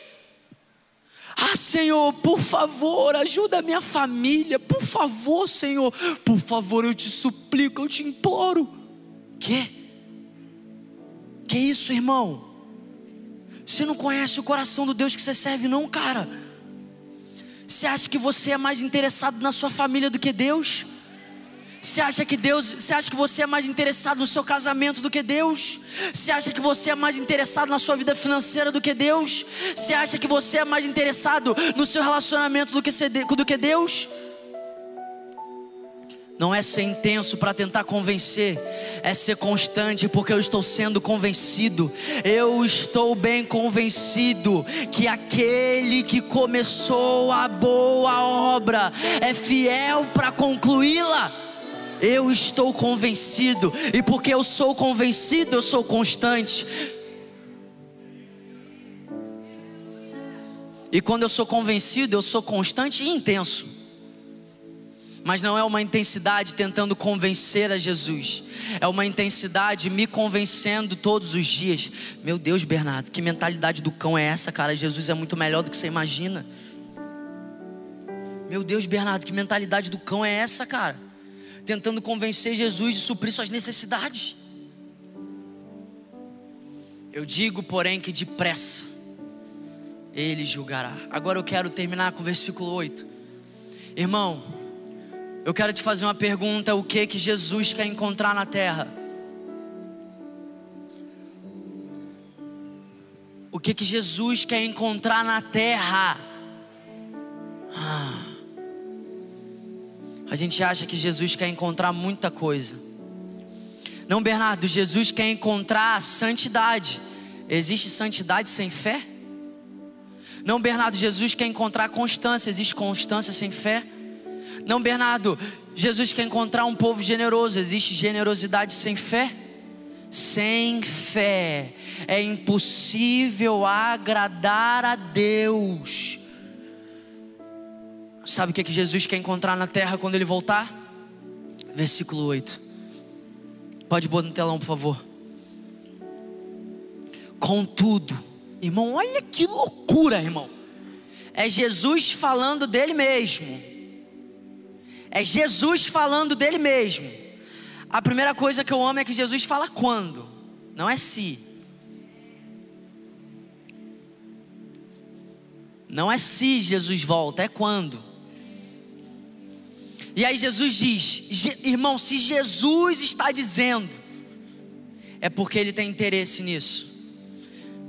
Ah, Senhor, por favor, ajuda a minha família. Por favor, Senhor. Por favor, eu te suplico, eu te imploro. Que? Que isso, irmão? Você não conhece o coração do Deus que você serve, não, cara. Você acha que você é mais interessado na sua família do que Deus? Você acha que Deus, você acha que você é mais interessado no seu casamento do que Deus? Você acha que você é mais interessado na sua vida financeira do que Deus? Você acha que você é mais interessado no seu relacionamento do que, do que Deus? Não é ser intenso para tentar convencer, é ser constante, porque eu estou sendo convencido. Eu estou bem convencido que aquele que começou a boa obra é fiel para concluí-la. Eu estou convencido, e porque eu sou convencido, eu sou constante. E quando eu sou convencido, eu sou constante e intenso mas não é uma intensidade tentando convencer a Jesus, é uma intensidade me convencendo todos os dias. Meu Deus, Bernardo, que mentalidade do cão é essa, cara? Jesus é muito melhor do que você imagina. Meu Deus, Bernardo, que mentalidade do cão é essa, cara? Tentando convencer Jesus de suprir suas necessidades. Eu digo, porém, que depressa ele julgará. Agora eu quero terminar com o versículo 8. Irmão, eu quero te fazer uma pergunta: o que que Jesus quer encontrar na terra? O que que Jesus quer encontrar na terra? Ah. A gente acha que Jesus quer encontrar muita coisa. Não, Bernardo, Jesus quer encontrar santidade. Existe santidade sem fé? Não, Bernardo, Jesus quer encontrar constância. Existe constância sem fé? Não, Bernardo, Jesus quer encontrar um povo generoso. Existe generosidade sem fé? Sem fé é impossível agradar a Deus. Sabe o que, é que Jesus quer encontrar na terra quando ele voltar? Versículo 8. Pode botar no telão, por favor. Contudo, irmão, olha que loucura, irmão. É Jesus falando dele mesmo é Jesus falando dele mesmo. A primeira coisa que eu amo é que Jesus fala quando, não é se. Não é se Jesus volta, é quando. E aí Jesus diz: irmão, se Jesus está dizendo, é porque ele tem interesse nisso.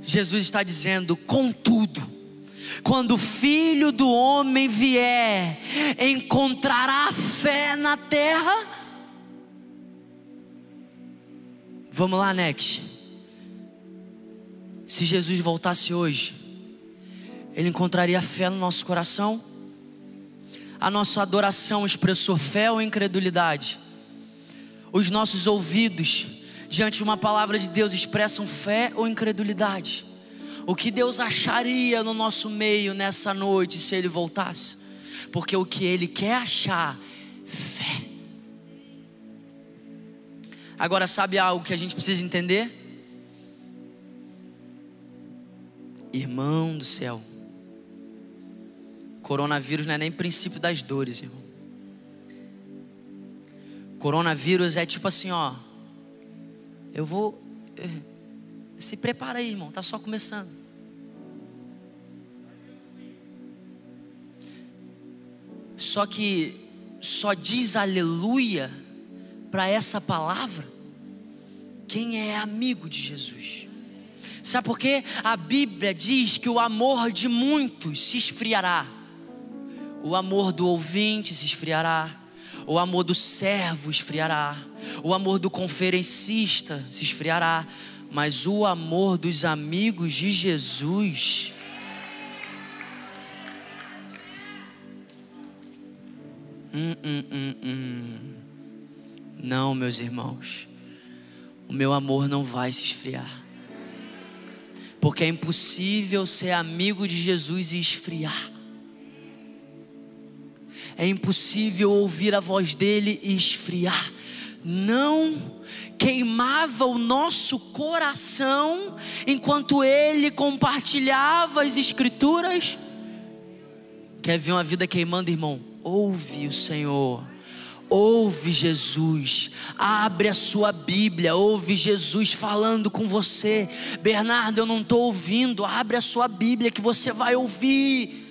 Jesus está dizendo, contudo, quando o filho do homem vier, encontrará fé na terra? Vamos lá, Next. Se Jesus voltasse hoje, Ele encontraria fé no nosso coração? A nossa adoração expressou fé ou incredulidade? Os nossos ouvidos, diante de uma palavra de Deus, expressam fé ou incredulidade? o que Deus acharia no nosso meio nessa noite se Ele voltasse, porque o que Ele quer achar, fé. Agora, sabe algo que a gente precisa entender? Irmão do céu, coronavírus não é nem princípio das dores, irmão. Coronavírus é tipo assim, ó. Eu vou. Eh, se prepara aí, irmão, tá só começando. Só que só diz aleluia para essa palavra quem é amigo de Jesus. Sabe por quê? A Bíblia diz que o amor de muitos se esfriará. O amor do ouvinte se esfriará. O amor do servo esfriará. O amor do conferencista se esfriará. Mas o amor dos amigos de Jesus Hum, hum, hum, hum. Não, meus irmãos, o meu amor não vai se esfriar, porque é impossível ser amigo de Jesus e esfriar. É impossível ouvir a voz dele e esfriar. Não queimava o nosso coração enquanto ele compartilhava as Escrituras. Quer ver uma vida queimando, irmão? Ouve o Senhor. Ouve Jesus, abre a sua Bíblia, ouve Jesus falando com você. Bernardo, eu não estou ouvindo, abre a sua Bíblia que você vai ouvir.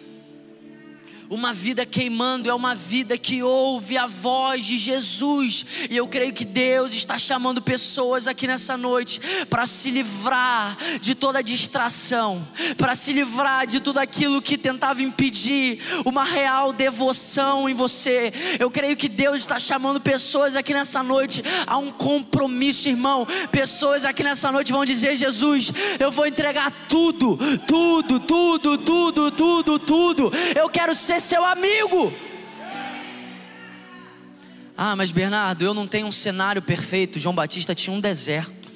Uma vida queimando é uma vida que ouve a voz de Jesus. E eu creio que Deus está chamando pessoas aqui nessa noite para se livrar de toda distração, para se livrar de tudo aquilo que tentava impedir uma real devoção em você. Eu creio que Deus está chamando pessoas aqui nessa noite a um compromisso, irmão. Pessoas aqui nessa noite vão dizer: Jesus, eu vou entregar tudo, tudo, tudo, tudo, tudo, tudo. Eu quero ser ser seu amigo. Ah, mas Bernardo, eu não tenho um cenário perfeito. João Batista tinha um deserto.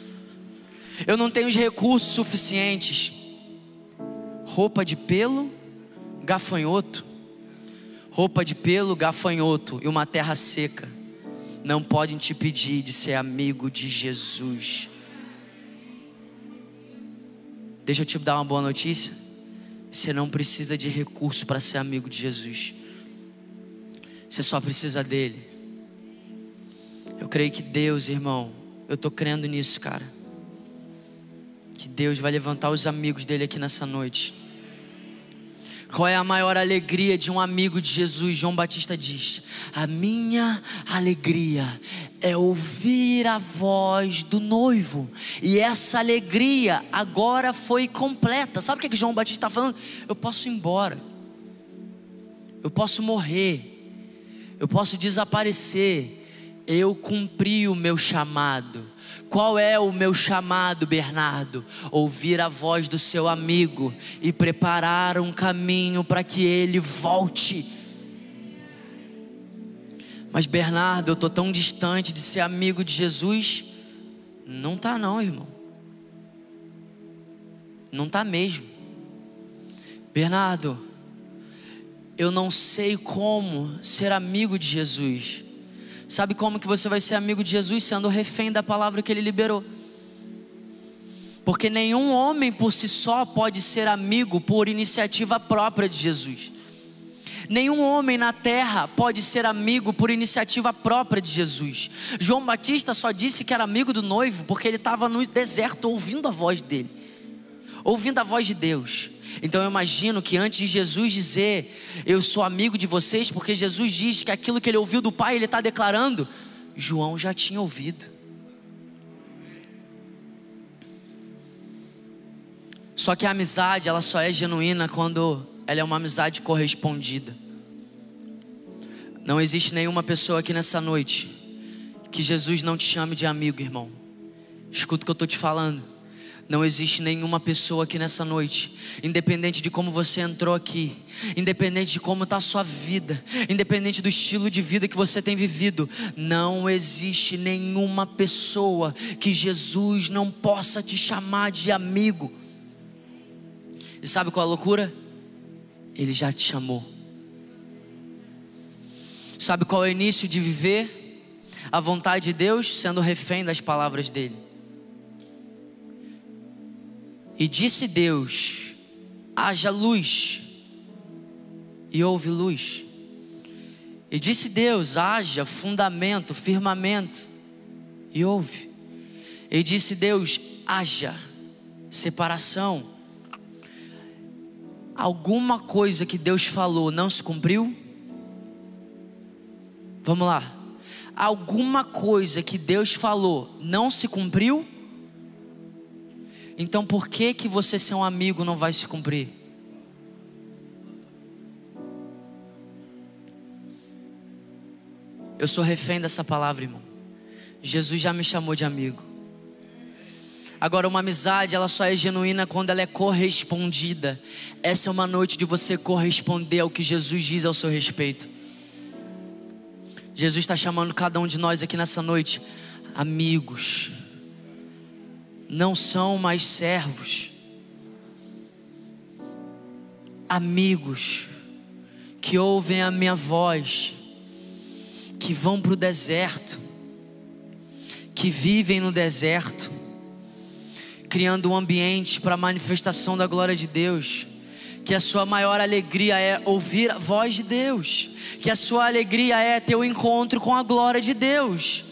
Eu não tenho os recursos suficientes. Roupa de pelo, gafanhoto. Roupa de pelo, gafanhoto e uma terra seca não podem te pedir de ser amigo de Jesus. Deixa eu te dar uma boa notícia. Você não precisa de recurso para ser amigo de Jesus. Você só precisa dele. Eu creio que Deus, irmão, eu estou crendo nisso, cara. Que Deus vai levantar os amigos dele aqui nessa noite. Qual é a maior alegria de um amigo de Jesus? João Batista diz: A minha alegria é ouvir a voz do noivo, e essa alegria agora foi completa. Sabe o que, é que João Batista está falando? Eu posso ir embora, eu posso morrer, eu posso desaparecer, eu cumpri o meu chamado. Qual é o meu chamado, Bernardo? Ouvir a voz do seu amigo e preparar um caminho para que ele volte. Mas Bernardo, eu estou tão distante de ser amigo de Jesus. Não tá não, irmão. Não tá mesmo. Bernardo, eu não sei como ser amigo de Jesus. Sabe como que você vai ser amigo de Jesus sendo refém da palavra que ele liberou? Porque nenhum homem por si só pode ser amigo por iniciativa própria de Jesus. Nenhum homem na terra pode ser amigo por iniciativa própria de Jesus. João Batista só disse que era amigo do noivo porque ele estava no deserto ouvindo a voz dele, ouvindo a voz de Deus. Então eu imagino que antes de Jesus dizer, eu sou amigo de vocês, porque Jesus diz que aquilo que ele ouviu do Pai, ele está declarando, João já tinha ouvido. Só que a amizade, ela só é genuína quando ela é uma amizade correspondida. Não existe nenhuma pessoa aqui nessa noite que Jesus não te chame de amigo, irmão. Escuta o que eu estou te falando. Não existe nenhuma pessoa aqui nessa noite, independente de como você entrou aqui, independente de como está a sua vida, independente do estilo de vida que você tem vivido, não existe nenhuma pessoa que Jesus não possa te chamar de amigo. E sabe qual é a loucura? Ele já te chamou. Sabe qual é o início de viver a vontade de Deus? Sendo refém das palavras dele. E disse Deus: haja luz, e houve luz. E disse Deus: haja fundamento, firmamento, e houve. E disse Deus: haja separação. Alguma coisa que Deus falou não se cumpriu? Vamos lá. Alguma coisa que Deus falou não se cumpriu? Então por que que você ser um amigo não vai se cumprir? Eu sou refém dessa palavra, irmão. Jesus já me chamou de amigo. Agora, uma amizade, ela só é genuína quando ela é correspondida. Essa é uma noite de você corresponder ao que Jesus diz ao seu respeito. Jesus está chamando cada um de nós aqui nessa noite, amigos não são mais servos, amigos que ouvem a minha voz, que vão para o deserto, que vivem no deserto, criando um ambiente para a manifestação da glória de Deus. Que a sua maior alegria é ouvir a voz de Deus, que a sua alegria é ter o um encontro com a glória de Deus.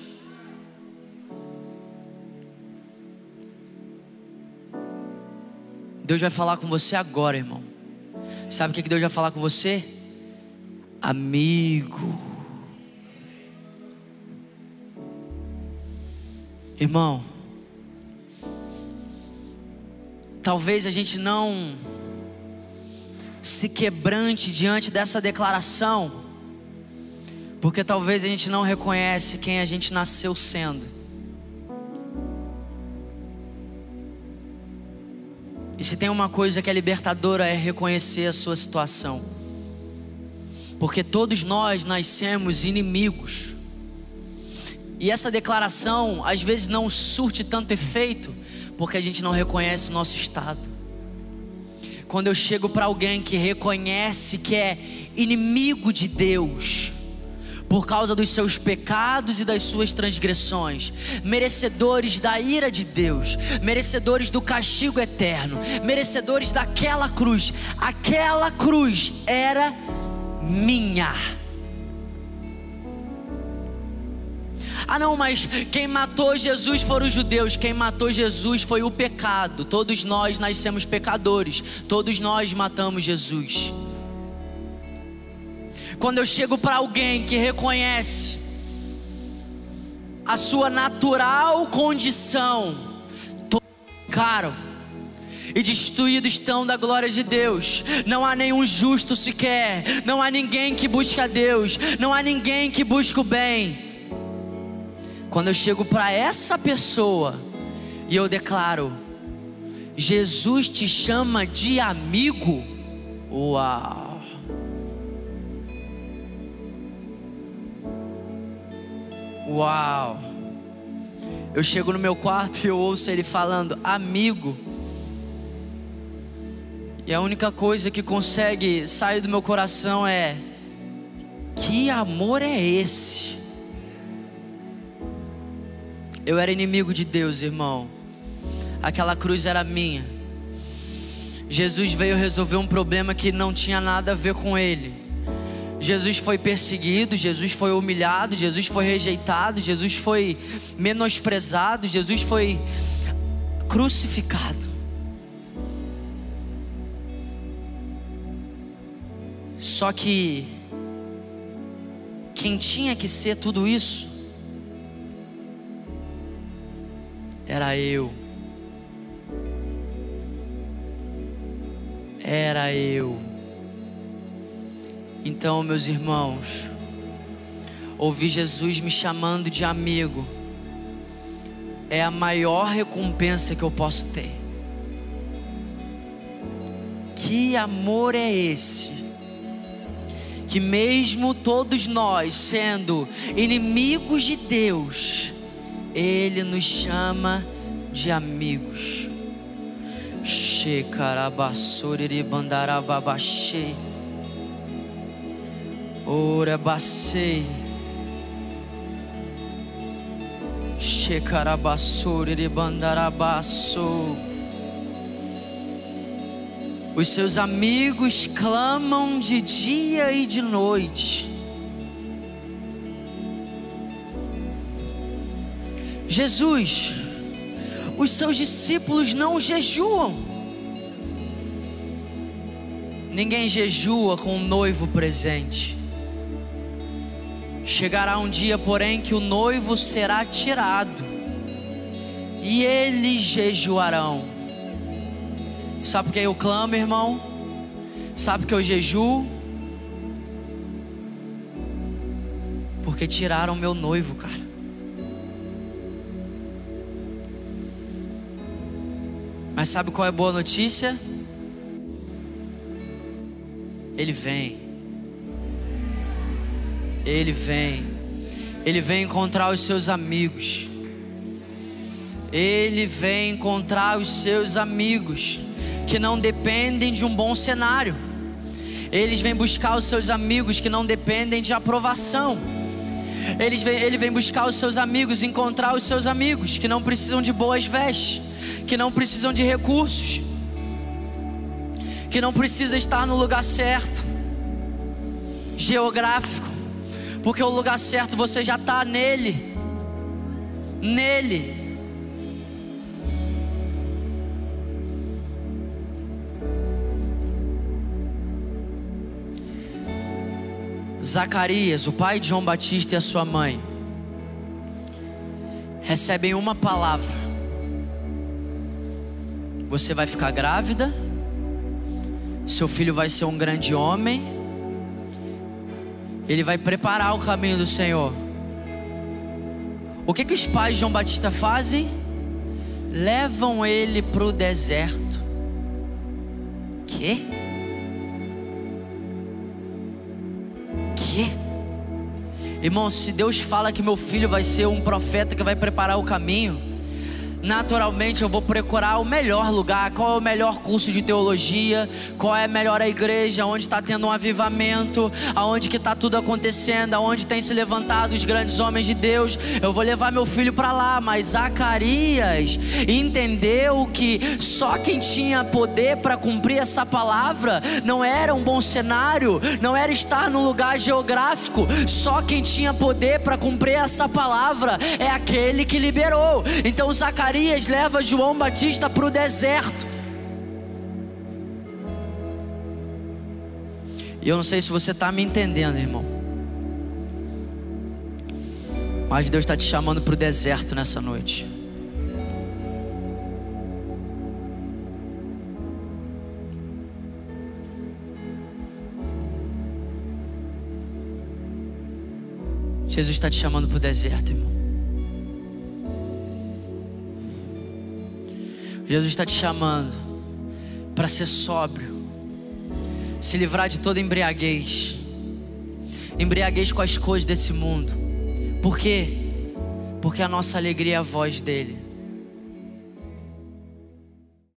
Deus vai falar com você agora, irmão. Sabe o que Deus vai falar com você? amigo. Irmão, talvez a gente não se quebrante diante dessa declaração, porque talvez a gente não reconhece quem a gente nasceu sendo. E se tem uma coisa que é libertadora é reconhecer a sua situação. Porque todos nós nascemos inimigos. E essa declaração às vezes não surte tanto efeito, porque a gente não reconhece o nosso estado. Quando eu chego para alguém que reconhece que é inimigo de Deus, por causa dos seus pecados e das suas transgressões, merecedores da ira de Deus, merecedores do castigo eterno, merecedores daquela cruz. Aquela cruz era minha. Ah, não, mas quem matou Jesus foram os judeus, quem matou Jesus foi o pecado. Todos nós nascemos pecadores, todos nós matamos Jesus. Quando eu chego para alguém que reconhece a sua natural condição, caro e destruídos estão da glória de Deus. Não há nenhum justo sequer, não há ninguém que busca Deus, não há ninguém que busca o bem. Quando eu chego para essa pessoa e eu declaro, Jesus te chama de amigo, uau. Uau. Eu chego no meu quarto e eu ouço ele falando, amigo. E a única coisa que consegue sair do meu coração é: que amor é esse? Eu era inimigo de Deus, irmão. Aquela cruz era minha. Jesus veio resolver um problema que não tinha nada a ver com ele. Jesus foi perseguido, Jesus foi humilhado, Jesus foi rejeitado, Jesus foi menosprezado, Jesus foi crucificado. Só que quem tinha que ser tudo isso era eu. Era eu. Então, meus irmãos, ouvir Jesus me chamando de amigo é a maior recompensa que eu posso ter. Que amor é esse? Que mesmo todos nós sendo inimigos de Deus, ele nos chama de amigos. Shekarabasuriri bandarababashei. Orabasei. Shekarabasuriri bandarabasso. Os seus amigos clamam de dia e de noite Jesus, os seus discípulos não jejuam. Ninguém jejua com o noivo presente. Chegará um dia, porém, que o noivo será tirado, e eles jejuarão. Sabe por que eu clamo, irmão? Sabe por que eu jejuo? Porque tiraram meu noivo, cara. Mas sabe qual é a boa notícia? Ele vem. Ele vem. Ele vem encontrar os seus amigos. Ele vem encontrar os seus amigos que não dependem de um bom cenário. Eles vêm buscar os seus amigos que não dependem de aprovação. Eles vem, ele vem buscar os seus amigos, encontrar os seus amigos que não precisam de boas vestes que não precisam de recursos, que não precisa estar no lugar certo, geográfico, porque o lugar certo você já está nele, nele. Zacarias, o pai de João Batista e a sua mãe, recebem uma palavra: você vai ficar grávida, seu filho vai ser um grande homem, ele vai preparar o caminho do Senhor. O que, que os pais de João Batista fazem? Levam ele para o deserto. Que? quê? Irmão, se Deus fala que meu filho vai ser um profeta que vai preparar o caminho, naturalmente eu vou procurar o melhor lugar, qual é o melhor curso de teologia, qual é a melhor igreja, onde está tendo um avivamento, aonde que está tudo acontecendo, aonde tem se levantado os grandes homens de Deus. Eu vou levar meu filho para lá, mas Zacarias entendeu que só quem tinha poder para cumprir essa palavra não era um bom cenário, não era estar num lugar geográfico, só quem tinha poder para cumprir essa palavra é aquele que liberou. Então Zacarias Zacarias leva João Batista para o deserto. E eu não sei se você está me entendendo, irmão. Mas Deus está te chamando para o deserto nessa noite. Jesus está te chamando para o deserto, irmão. Jesus está te chamando para ser sóbrio, se livrar de toda embriaguez, embriaguez com as coisas desse mundo. Por quê? Porque a nossa alegria é a voz dele.